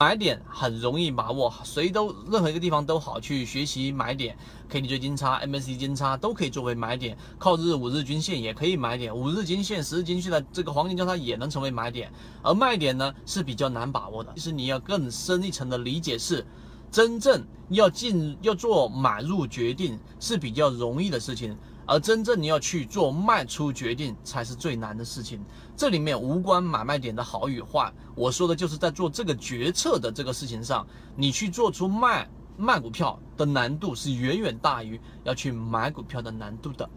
买点很容易把握，谁都任何一个地方都好去学习买点，K D J 金叉、M A C 金叉都可以作为买点，靠日五日均线也可以买点，五日均线、十日均线的这个黄金交叉也能成为买点，而卖点呢是比较难把握的。其实你要更深一层的理解是，真正要进要做买入决定是比较容易的事情。而真正你要去做卖出决定才是最难的事情，这里面无关买卖点的好与坏，我说的就是在做这个决策的这个事情上，你去做出卖卖股票的难度是远远大于要去买股票的难度的。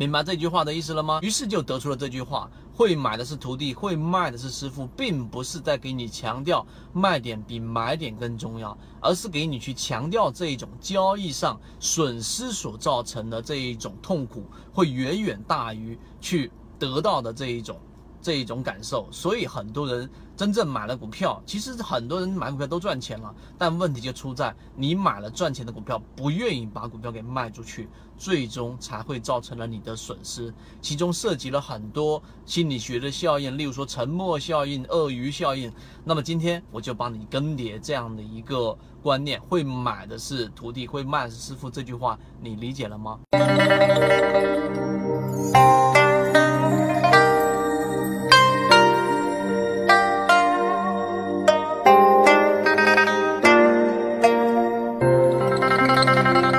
明白这句话的意思了吗？于是就得出了这句话：会买的是徒弟，会卖的是师傅，并不是在给你强调卖点比买点更重要，而是给你去强调这一种交易上损失所造成的这一种痛苦，会远远大于去得到的这一种。这一种感受，所以很多人真正买了股票，其实很多人买股票都赚钱了，但问题就出在你买了赚钱的股票，不愿意把股票给卖出去，最终才会造成了你的损失。其中涉及了很多心理学的效应，例如说沉默效应、鳄鱼效应。那么今天我就帮你更迭这样的一个观念：会买的是徒弟，会卖是师傅。这句话你理解了吗？